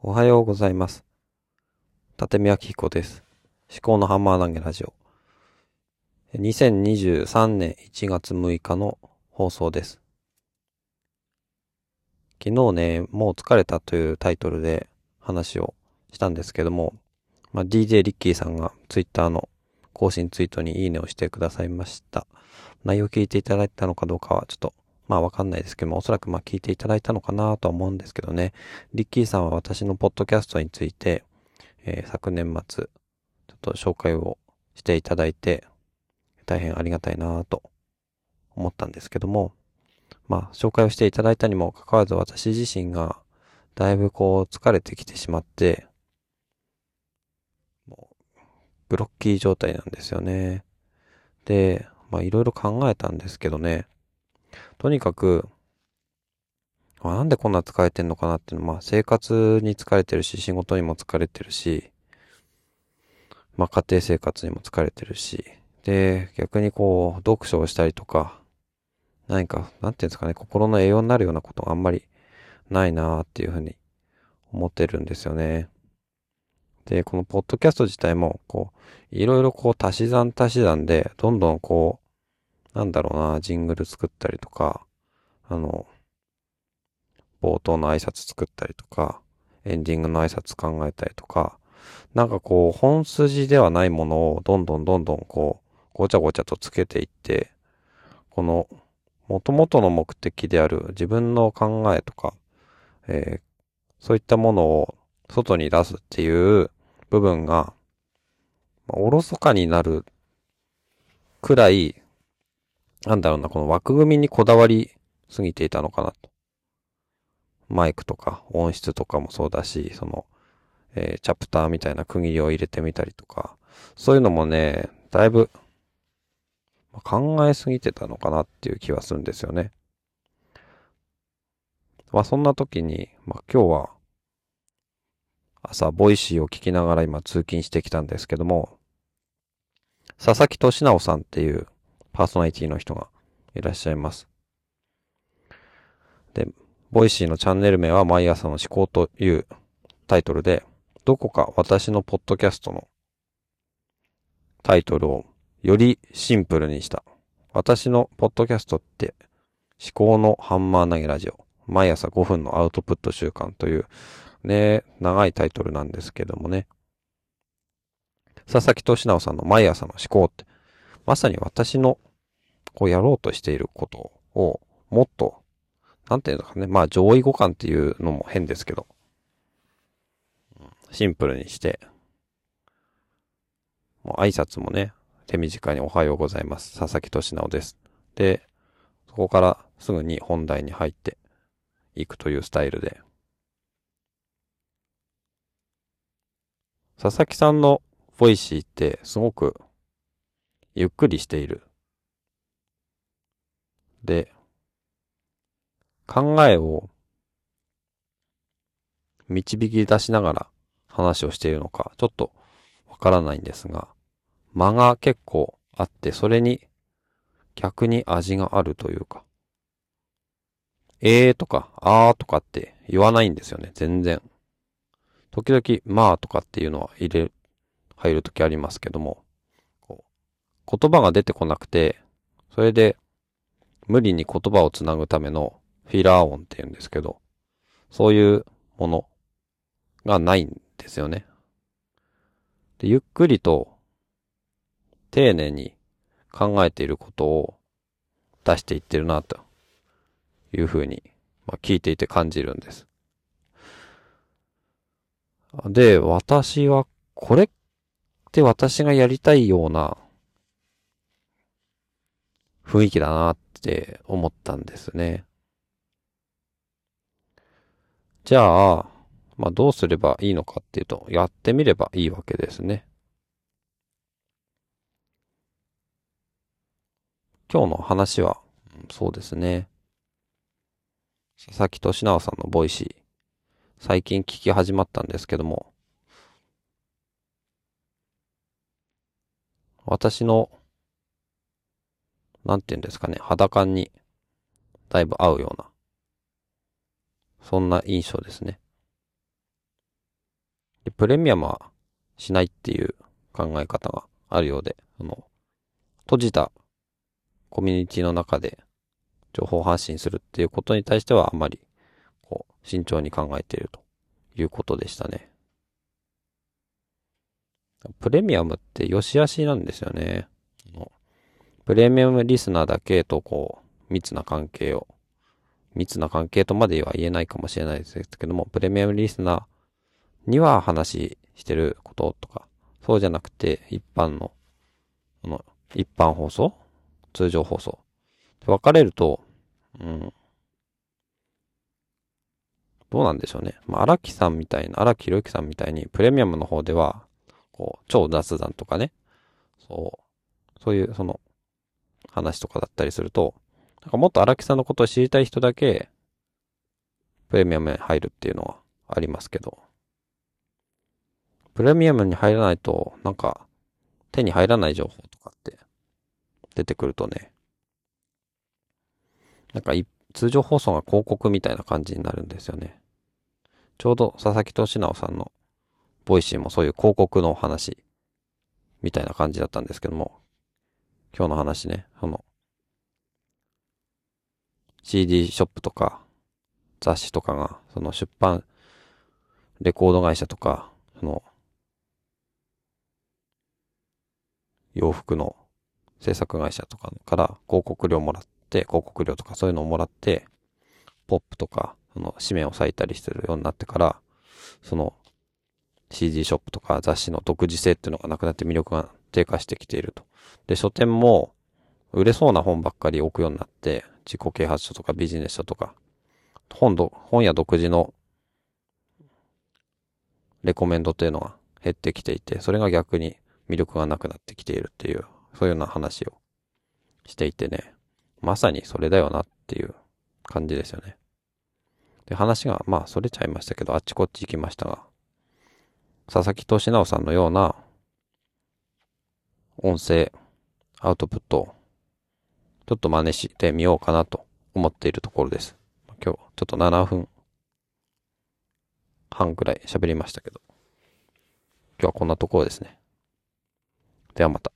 おはようございます。立見明彦です。思考のハンマー投げラジオ。2023年1月6日の放送です。昨日ね、もう疲れたというタイトルで話をしたんですけども、まあ、DJ リッキーさんがツイッターの更新ツイートにいいねをしてくださいました。内容を聞いていただいたのかどうかはちょっとまあわかんないですけども、おそらくまあ聞いていただいたのかなとは思うんですけどね。リッキーさんは私のポッドキャストについて、えー昨年末、ちょっと紹介をしていただいて、大変ありがたいなと思ったんですけども、まあ紹介をしていただいたにもかかわらず私自身がだいぶこう疲れてきてしまって、もうブロッキー状態なんですよね。で、まあいろいろ考えたんですけどね、とにかく、あなんでこんな疲れてんのかなっていうのは、まあ生活に疲れてるし、仕事にも疲れてるし、まあ家庭生活にも疲れてるし、で、逆にこう、読書をしたりとか、何か、なんていうんですかね、心の栄養になるようなことがあんまりないなーっていうふうに思ってるんですよね。で、このポッドキャスト自体も、こう、いろいろこう足し算足し算で、どんどんこう、なんだろうな、ジングル作ったりとか、あの、冒頭の挨拶作ったりとか、エンディングの挨拶考えたりとか、なんかこう、本筋ではないものをどんどんどんどんこう、ごちゃごちゃとつけていって、この、元々の目的である自分の考えとか、えーそういったものを外に出すっていう部分が、おろそかになるくらい、なんだろうな、この枠組みにこだわりすぎていたのかなと。マイクとか音質とかもそうだし、その、えーチャプターみたいな区切りを入れてみたりとか、そういうのもね、だいぶま考えすぎてたのかなっていう気はするんですよね。まあそんな時に、まあ今日は朝 Voicy を聞きながら今通勤してきたんですけども、佐々木俊尚さんっていうパーソナリティの人がいらっしゃいます。で、 Voicy のチャンネル名は毎朝の思考というタイトルで、どこか私のポッドキャストのタイトルをよりシンプルにした。私のポッドキャストって思考のハンマー投げラジオ。毎朝5分のアウトプット習慣というね、長いタイトルなんですけどもね。佐々木俊直さんの毎朝の思考って、まさに私のこうやろうとしていることをもっと、なんていうのかね、まあ上位互換っていうのも変ですけど、シンプルにして、もう挨拶もね、手短におはようございます。佐々木俊尚です。で、そこからすぐに本題に入っていくというスタイルで。佐々木さんの Voicy ってすごくゆっくりしている。で、考えを導き出しながら話をしているのか、ちょっとわからないんですが、間が結構あって、それに逆に味があるというか、えーとか、あーとかって言わないんですよね、全然。時々、まあとかっていうのは入れ、入るときありますけども、言葉が出てこなくて、それで無理に言葉をつなぐためのフィラー音って言うんですけど、そういうものがないんですよね。で、ゆっくりと丁寧に考えていることを出していってるなというふうに、まあ、聞いていて感じるんです。で、私はこれって私がやりたいような雰囲気だなって思ったんですね。じゃあ、まあどうすればいいのかっていうと、やってみればいいわけですね。今日の話は、そうですね。佐々木俊尚さんの Voicy、最近聞き始まったんですけども、私の、なんて言うんですかね、肌感にだいぶ合うような、そんな印象ですね。でプレミアムはしないっていう考え方があるようで、その、閉じたコミュニティの中で情報発信するっていうことに対してはあまり、こう、慎重に考えているということでしたね。プレミアムって良し悪しなんですよね。プレミアムリスナーだけとこう、密な関係を、密な関係とまでは言えないかもしれないですけども、プレミアムリスナーには話してることとか、そうじゃなくて、一般の、この、一般放送通常放送。分かれると、うん、どうなんでしょうね。まあ、荒木さんみたいな、荒木宏之さんみたいに、プレミアムの方では、こう、超雑談とかね、そう、そういう、その、話とかだったりすると、なんかもっと荒木さんのことを知りたい人だけ、プレミアムに入るっていうのはありますけど、プレミアムに入らないと、なんか、手に入らない情報とかって出てくるとね、なんか通常放送が広告みたいな感じになるんですよね。ちょうど佐々木俊尚さんの Voicy もそういう広告のお話みたいな感じだったんですけども、今日の話ね、その、CD ショップとか雑誌とかが、その出版、レコード会社とか、その、洋服の制作会社とかから広告料もらって、広告料とかそういうのをもらって、ポップとか、その紙面を割いたりするようになってから、その CD ショップとか雑誌の独自性っていうのがなくなって魅力が低下してきていると。で、書店も売れそうな本ばっかり置くようになって、自己啓発書とかビジネス書とか、本ど、本屋独自のレコメンドっていうのが減ってきていて、それが逆に魅力がなくなってきているっていう、そういうような話をしていてね、まさにそれだよなっていう感じですよね。で、話が、まあ、それちゃいましたけど、あっちこっち行きましたが、佐々木俊直さんのような、音声、アウトプットを、ちょっと真似してみようかなと思っているところです。今日、ちょっと7分半くらい喋りましたけど、今日はこんなところですね。ではまた。